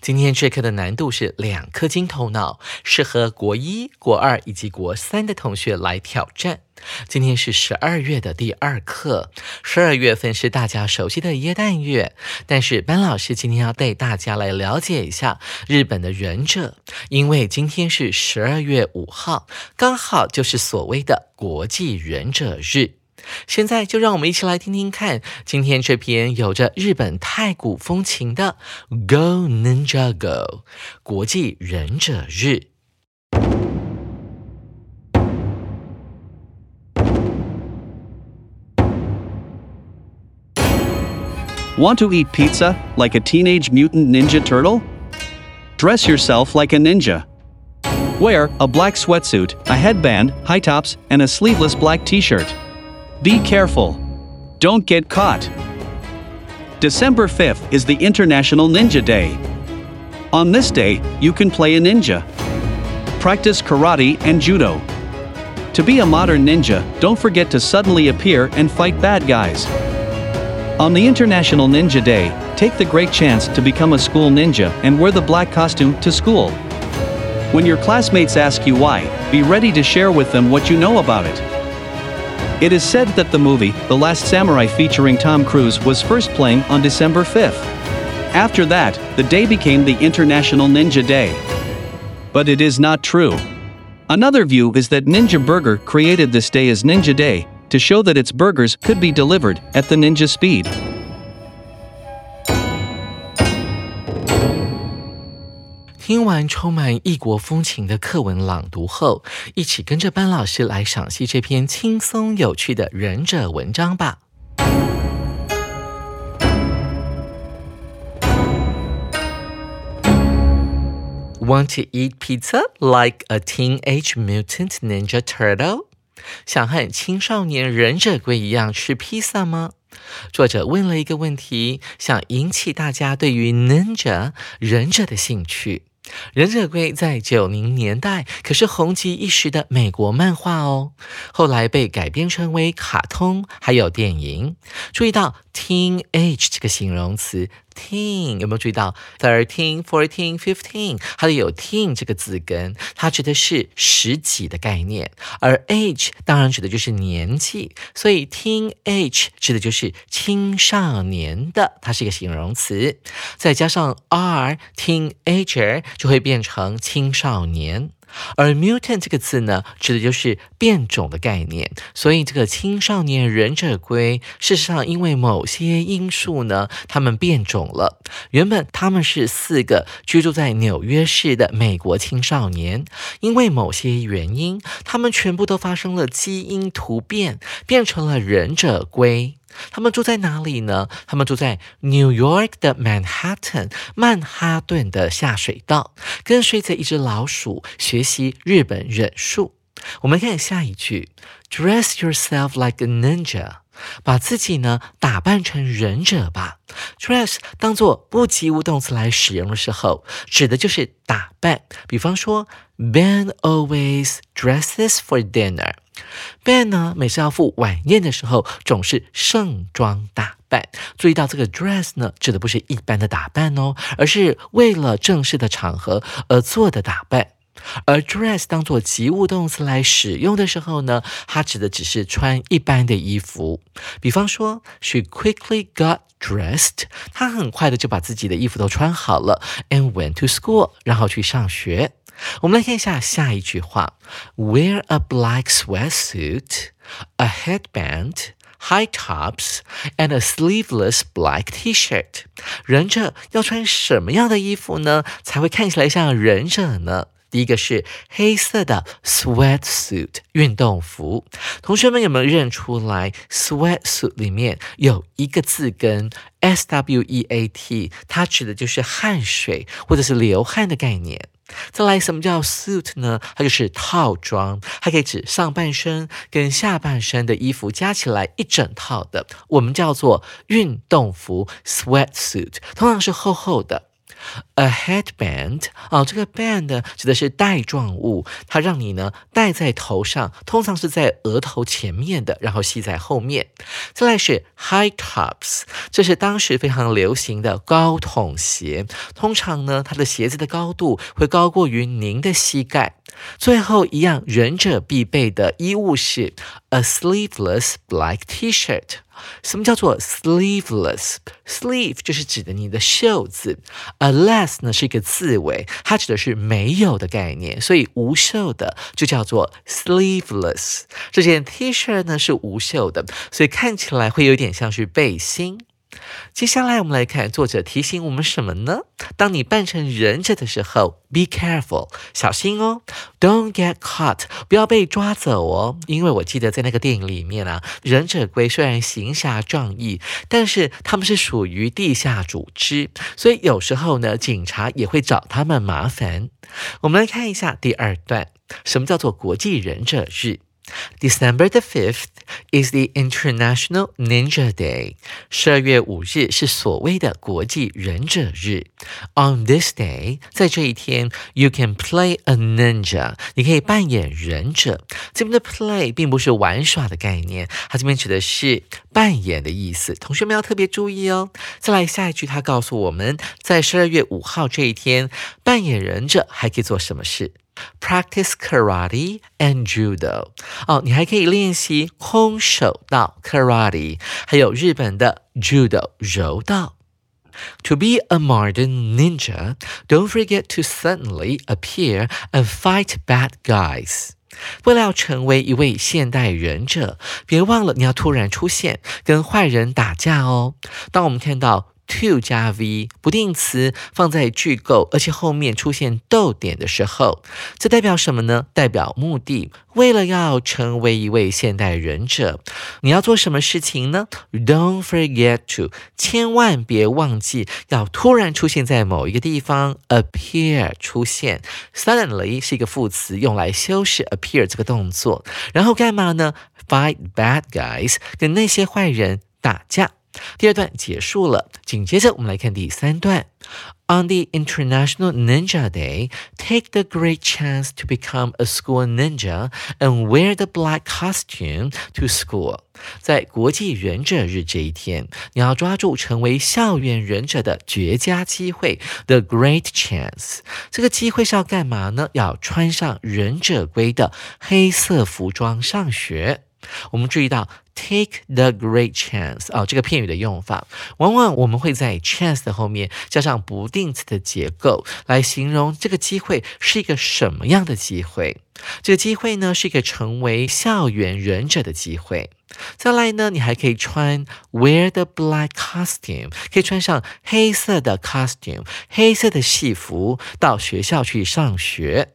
今天这课的难度是两颗金头脑，适合国一、国二以及国三的同学来挑战。今天是十二月的第二课，十二月份是大家熟悉的耶诞月，但是班老师今天要带大家来了解一下日本的忍者，因为今天是十二月五号，刚好就是所谓的国际忍者日。现在就让我们一起来听听看，今天这篇有着日本太古风情的《Go Ninja Go》国际忍者日。Want to eat pizza like a teenage mutant ninja turtle? Dress yourself like a ninja. Wear a black sweatsuit, a headband, high tops, and a sleeveless black t shirt. Be careful. Don't get caught. December 5th is the International Ninja Day. On this day, you can play a ninja. Practice karate and judo. To be a modern ninja, don't forget to suddenly appear and fight bad guys. On the International Ninja Day, take the great chance to become a school ninja and wear the black costume to school. When your classmates ask you why, be ready to share with them what you know about it. It is said that the movie, The Last Samurai featuring Tom Cruise, was first playing on December 5th. After that, the day became the International Ninja Day. But it is not true. Another view is that Ninja Burger created this day as Ninja Day to show that its burgers could be delivered at the ninja speed. 听完充满异国风情的课文朗读后，一起跟着班老师来赏析这篇轻松有趣的忍者文章吧。Want to eat pizza like a teenage mutant ninja turtle? 想和青少年忍者龟一样吃披萨吗？作者问了一个问题，想引起大家对于 ninja 忍者的兴趣。忍者龟在九零年代可是红极一时的美国漫画哦，后来被改编成为卡通，还有电影。注意到 teenage 这个形容词。Teen 有没有注意到 thirteen, fourteen, fifteen？它里有 teen 这个字根，它指的是十几的概念，而 age 当然指的就是年纪，所以 teenage 指的就是青少年的，它是一个形容词，再加上 r teenager 就会变成青少年。而 mutant 这个字呢，指的就是变种的概念。所以这个青少年忍者龟，事实上因为某些因素呢，他们变种了。原本他们是四个居住在纽约市的美国青少年，因为某些原因，他们全部都发生了基因突变，变成了忍者龟。他们住在哪里呢？他们住在 New York 的 Manhattan 曼哈顿的下水道，跟随着一只老鼠学习日本忍术。我们看下一句：Dress yourself like a ninja，把自己呢打扮成忍者吧。Dress 当做不及物动词来使用的时候，指的就是打扮。比方说，Ben always dresses for dinner。Ben 呢，每次要赴晚宴的时候，总是盛装打扮。注意到这个 dress 呢，指的不是一般的打扮哦，而是为了正式的场合而做的打扮。而 dress 当做及物动词来使用的时候呢，它指的只是穿一般的衣服。比方说，She quickly got dressed，她很快的就把自己的衣服都穿好了，and went to school，然后去上学。我们来看一下下一句话：Wear a black sweatsuit, a headband. High tops and a sleeveless black T-shirt。忍者要穿什么样的衣服呢，才会看起来像忍者呢？第一个是黑色的 sweatsuit 运动服。同学们有没有认出来？sweatsuit 里面有一个字根 s w e a t，它指的就是汗水或者是流汗的概念。再来，什么叫 suit 呢？它就是套装，它可以指上半身跟下半身的衣服加起来一整套的，我们叫做运动服 sweatsuit，通常是厚厚的。A headband 哦，这个 band 指的是带状物，它让你呢戴在头上，通常是在额头前面的，然后系在后面。再来是 high tops，这是当时非常流行的高筒鞋，通常呢它的鞋子的高度会高过于您的膝盖。最后一样忍者必备的衣物是 a sleeveless black T-shirt。什么叫做 sleeveless？sleeve 就是指的你的袖子，a less 呢是一个字尾，它指的是没有的概念，所以无袖的就叫做 sleeveless。这件 T 恤呢是无袖的，所以看起来会有点像是背心。接下来我们来看作者提醒我们什么呢？当你扮成忍者的时候，be careful，小心哦，don't get caught，不要被抓走哦。因为我记得在那个电影里面啊，忍者龟虽然行侠仗义，但是他们是属于地下组织，所以有时候呢，警察也会找他们麻烦。我们来看一下第二段，什么叫做国际忍者日？December the fifth is the International Ninja Day。十二月五日是所谓的国际忍者日。On this day，在这一天，you can play a ninja。你可以扮演忍者。这边的 play 并不是玩耍的概念，它这边指的是扮演的意思。同学们要特别注意哦。再来下一句，它告诉我们在十二月五号这一天，扮演忍者还可以做什么事？Practice karate and judo。哦，你还可以练习空手道 karate，还有日本的 judo 柔道。To be a modern ninja, don't forget to suddenly appear and fight bad guys. 为了要成为一位现代忍者，别忘了你要突然出现，跟坏人打架哦。当我们看到 to 加 v 不定词放在句构，而且后面出现逗点的时候，这代表什么呢？代表目的。为了要成为一位现代忍者，你要做什么事情呢？Don't forget to，千万别忘记要突然出现在某一个地方，appear 出现。Suddenly 是一个副词，用来修饰 appear 这个动作。然后干嘛呢？Fight bad guys，跟那些坏人打架。第二段结束了，紧接着我们来看第三段。On the International Ninja Day, take the great chance to become a school ninja and wear the black costume to school. 在国际忍者日这一天，你要抓住成为校园忍者的绝佳机会，the great chance。这个机会是要干嘛呢？要穿上忍者龟的黑色服装上学。我们注意到 take the great chance 啊，这个片语的用法，往往我们会在 chance 的后面加上不定词的结构，来形容这个机会是一个什么样的机会。这个机会呢，是一个成为校园忍者的机会。再来呢，你还可以穿 wear the black costume，可以穿上黑色的 costume，黑色的戏服到学校去上学。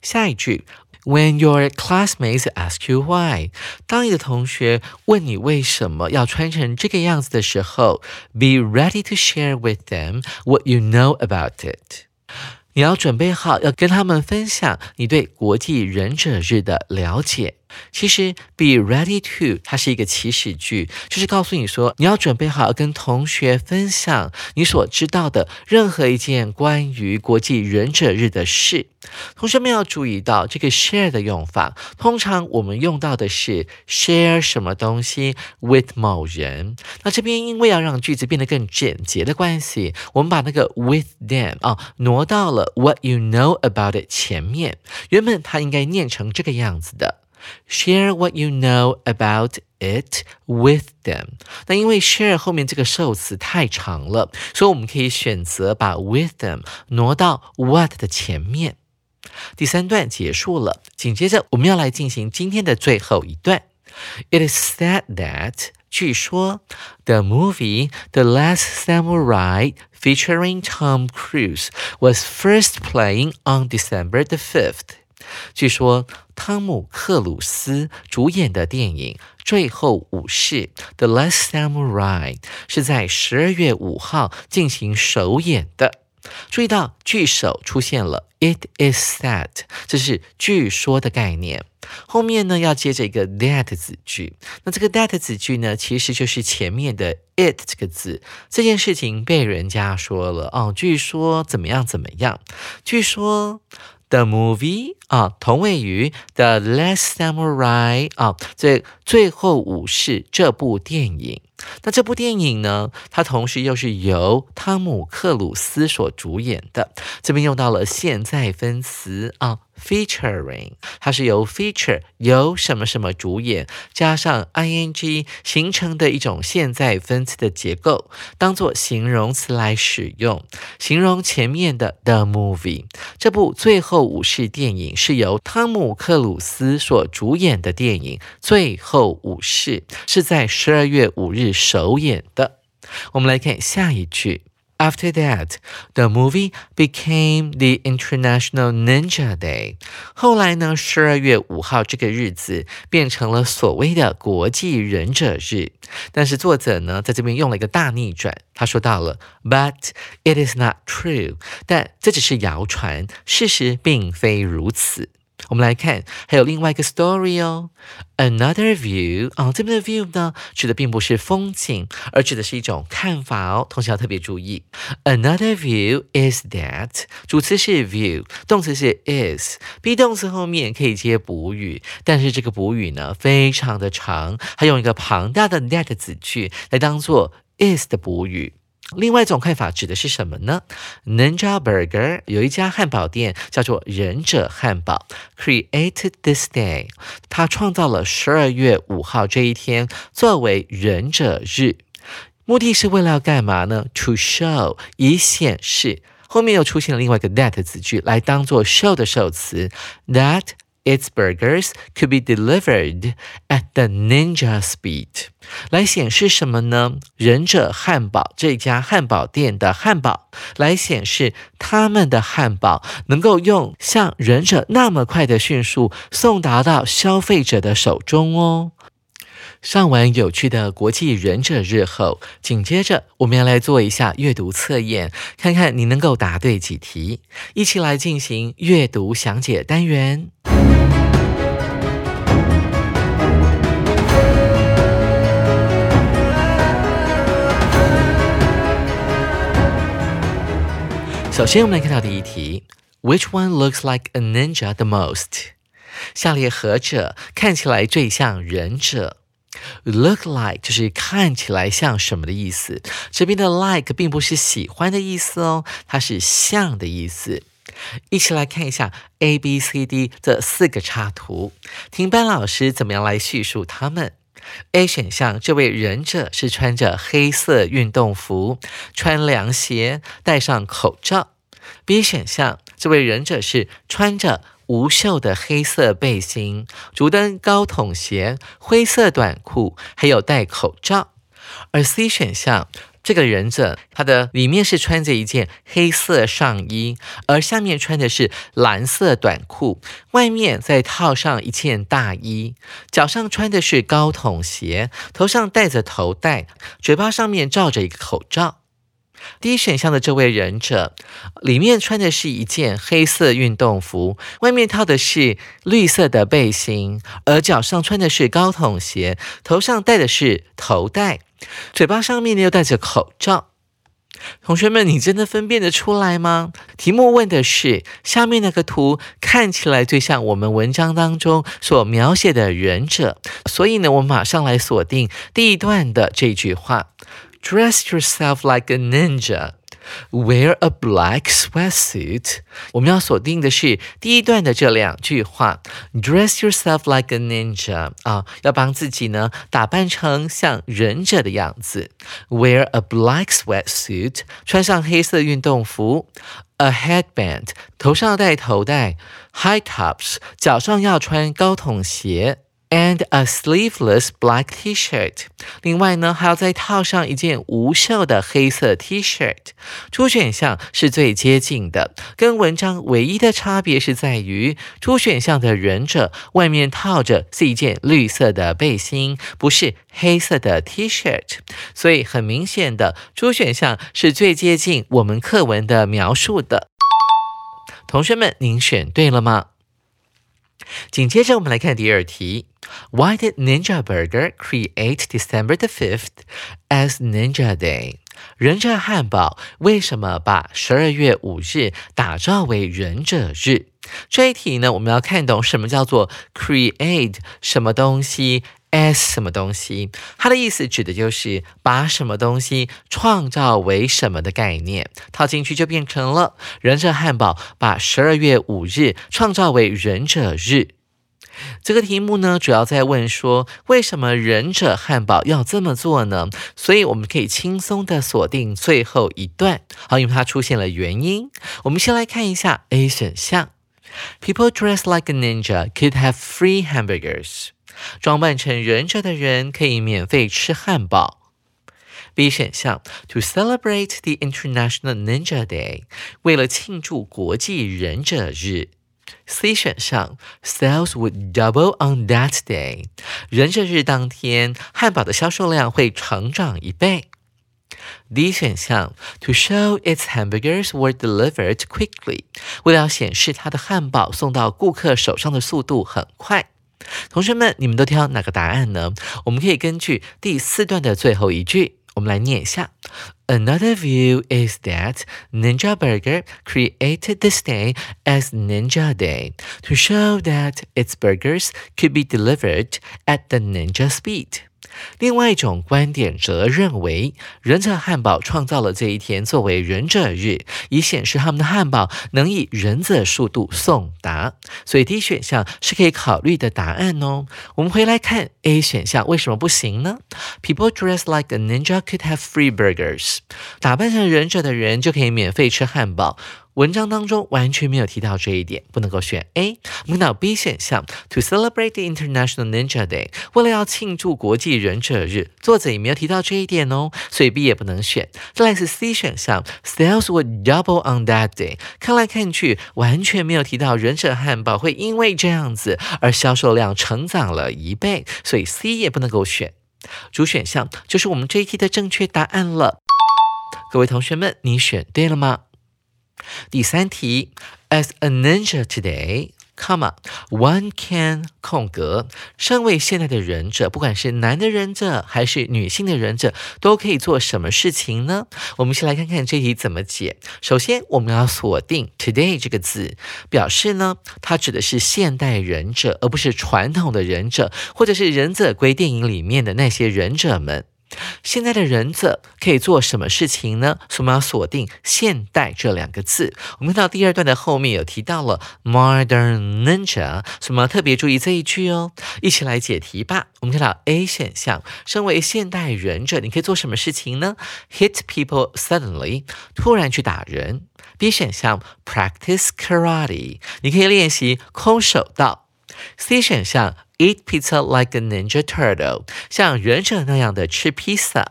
下一句。When your classmates ask you why，当你的同学问你为什么要穿成这个样子的时候，be ready to share with them what you know about it。你要准备好要跟他们分享你对国际忍者日的了解。 其实，be ready to 它是一个祈使句，就是告诉你说你要准备好跟同学分享你所知道的任何一件关于国际忍者日的事。同学们要注意到这个 share 的用法，通常我们用到的是 share 什么东西 with 某人。那这边因为要让句子变得更简洁的关系，我们把那个 with them 啊挪到了 what you know about it 前面。原本它应该念成这个样子的。Share what you know about it with them。那因为 share 后面这个受词太长了，所以我们可以选择把 with them 挪到 what 的前面。第三段结束了，紧接着我们要来进行今天的最后一段。It is said that 据说 the movie The Last Samurai featuring Tom Cruise was first playing on December the fifth。 据说汤姆克鲁斯主演的电影《最后武士》The Last Samurai 是在十二月五号进行首演的。注意到句首出现了 "It is said"，这是据说的概念。后面呢要接着一个 that 子句。那这个 that 子句呢，其实就是前面的 it 这个字。这件事情被人家说了哦，据说怎么样怎么样？据说。The movie 啊，同位于 The Last Samurai 啊，这最后武士这部电影。那这部电影呢，它同时又是由汤姆克鲁斯所主演的。这边用到了现在分词啊。Featuring，它是由 feature 由什么什么主演加上 ing 形成的一种现在分词的结构，当做形容词来使用，形容前面的 the movie 这部最后武士电影是由汤姆克鲁斯所主演的电影《最后武士》，是在十二月五日首演的。我们来看下一句。After that, the movie became the International Ninja Day. 后来呢，十二月五号这个日子变成了所谓的国际忍者日。但是作者呢，在这边用了一个大逆转，他说到了，But it is not true. 但这只是谣传，事实并非如此。我们来看，还有另外一个 story 哦。Another view 啊，这边的 view 呢，指的并不是风景，而指的是一种看法哦。同学要特别注意。Another view is that 主词是 view，动词是 is，be 动词后面可以接补语，但是这个补语呢非常的长，还用一个庞大的 that 子句来当做 is 的补语。另外一种看法指的是什么呢？Ninja Burger 有一家汉堡店叫做忍者汉堡，created this day，他创造了十二月五号这一天作为忍者日，目的是为了要干嘛呢？To show 以显示，后面又出现了另外一个 that 子句来当做 show 的受词，that。Its burgers could be delivered at the ninja speed，来显示什么呢？忍者汉堡这家汉堡店的汉堡，来显示他们的汉堡能够用像忍者那么快的迅速送达到消费者的手中哦。上完有趣的国际忍者日后，紧接着我们要来做一下阅读测验，看看你能够答对几题。一起来进行阅读详解单元。首先，我们来看到第一题：Which one looks like a ninja the most？下列何者看起来最像忍者？Look like 就是看起来像什么的意思？这边的 like 并不是喜欢的意思哦，它是像的意思。一起来看一下 A、B、C、D 这四个插图，听班老师怎么样来叙述它们。A 选项，这位忍者是穿着黑色运动服，穿凉鞋，戴上口罩。B 选项，这位忍者是穿着无袖的黑色背心，竹灯高筒鞋，灰色短裤，还有戴口罩。而 C 选项。这个忍者，他的里面是穿着一件黑色上衣，而下面穿的是蓝色短裤，外面再套上一件大衣，脚上穿的是高筒鞋，头上戴着头带，嘴巴上面罩着一个口罩。第一选项的这位忍者，里面穿的是一件黑色运动服，外面套的是绿色的背心，而脚上穿的是高筒鞋，头上戴的是头带，嘴巴上面呢又戴着口罩。同学们，你真的分辨得出来吗？题目问的是下面那个图看起来最像我们文章当中所描写的忍者，所以呢，我们马上来锁定第一段的这句话：Dress yourself like a ninja。Wear a black sweatsuit。我们要锁定的是第一段的这两句话：Dress yourself like a ninja 啊，要帮自己呢打扮成像忍者的样子。Wear a black sweatsuit，穿上黑色运动服。A headband，头上戴头带。High tops，脚上要穿高筒鞋。And a sleeveless black T-shirt。另外呢，还要再套上一件无袖的黑色 T-shirt。初选项是最接近的，跟文章唯一的差别是在于，初选项的忍者外面套着是一件绿色的背心，不是黑色的 T-shirt。所以很明显的，初选项是最接近我们课文的描述的。同学们，您选对了吗？紧接着，我们来看第二题。Why did Ninja Burger create December the fifth as Ninja Day？忍者汉堡为什么把十二月五日打造为忍者日？这一题呢，我们要看懂什么叫做 create 什么东西 as 什么东西。它的意思指的就是把什么东西创造为什么的概念，套进去就变成了忍者汉堡把十二月五日创造为忍者日。这个题目呢，主要在问说，为什么忍者汉堡要这么做呢？所以我们可以轻松的锁定最后一段，好，因为它出现了原因。我们先来看一下 A 选项，People dressed like a ninja could have free hamburgers。装扮成忍者的人可以免费吃汉堡。B 选项，To celebrate the International Ninja Day，为了庆祝国际忍者日。C 选项，Sales would double on that day。忍者日当天，汉堡的销售量会成长一倍。D 选项，To show its hamburgers were delivered quickly。为了显示它的汉堡送到顾客手上的速度很快。同学们，你们都挑哪个答案呢？我们可以根据第四段的最后一句。我们来念一下。Another view is that Ninja Burger created this day as Ninja Day to show that its burgers could be delivered at the ninja speed. 另外一种观点则认为，忍者汉堡创造了这一天作为忍者日，以显示他们的汉堡能以忍者速度送达。所以 D 选项是可以考虑的答案哦。我们回来看 A 选项为什么不行呢？People dressed like a ninja could have free burgers。打扮成忍者的人就可以免费吃汉堡。文章当中完全没有提到这一点，不能够选 A。我们到 B 选项，To celebrate the International Ninja Day，为了要庆祝国际忍者日，作者也没有提到这一点哦，所以 B 也不能选。再来是 C 选项，Sales would double on that day，看来看去完全没有提到忍者汉堡会因为这样子而销售量成长了一倍，所以 C 也不能够选。主选项就是我们这一题的正确答案了。各位同学们，你选对了吗？第三题，As a ninja today, comma one can 空格。身为现代的忍者，不管是男的忍者还是女性的忍者，都可以做什么事情呢？我们先来看看这题怎么解。首先，我们要锁定 today 这个字，表示呢，它指的是现代忍者，而不是传统的忍者，或者是忍者龟电影里面的那些忍者们。现在的忍者可以做什么事情呢？所以我们要锁定“现代”这两个字。我们看到第二段的后面有提到了 “modern ninja”，所以我们要特别注意这一句哦。一起来解题吧。我们看到 A 选项，身为现代忍者，你可以做什么事情呢？Hit people suddenly，突然去打人。B 选项，practice karate，你可以练习空手道。C 选项。Eat pizza like a ninja turtle，像忍者那样的吃披萨。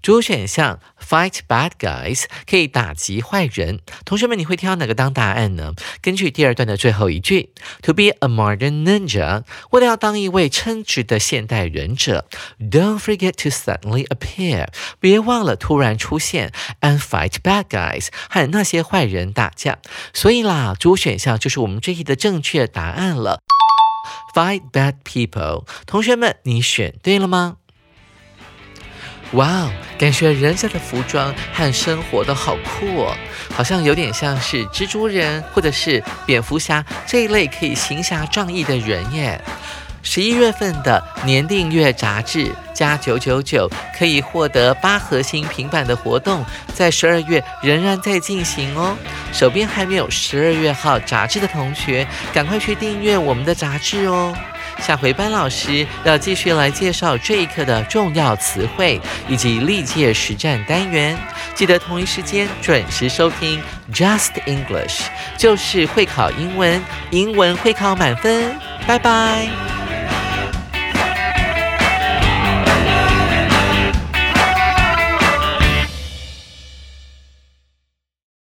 主选项 fight bad guys 可以打击坏人。同学们，你会挑哪个当答案呢？根据第二段的最后一句，to be a modern ninja，为了要当一位称职的现代忍者，don't forget to suddenly appear，别忘了突然出现，and fight bad guys，和那些坏人打架。所以啦，主选项就是我们这一题的正确答案了。Fight bad people，同学们，你选对了吗？哇哦，感觉人家的服装和生活都好酷哦，好像有点像是蜘蛛人或者是蝙蝠侠这一类可以行侠仗义的人耶。十一月份的年订阅杂志加九九九可以获得八核心平板的活动，在十二月仍然在进行哦。手边还没有十二月号杂志的同学，赶快去订阅我们的杂志哦。下回班老师要继续来介绍这一课的重要词汇以及历届实战单元，记得同一时间准时收听 Just English，就是会考英文，英文会考满分。拜拜。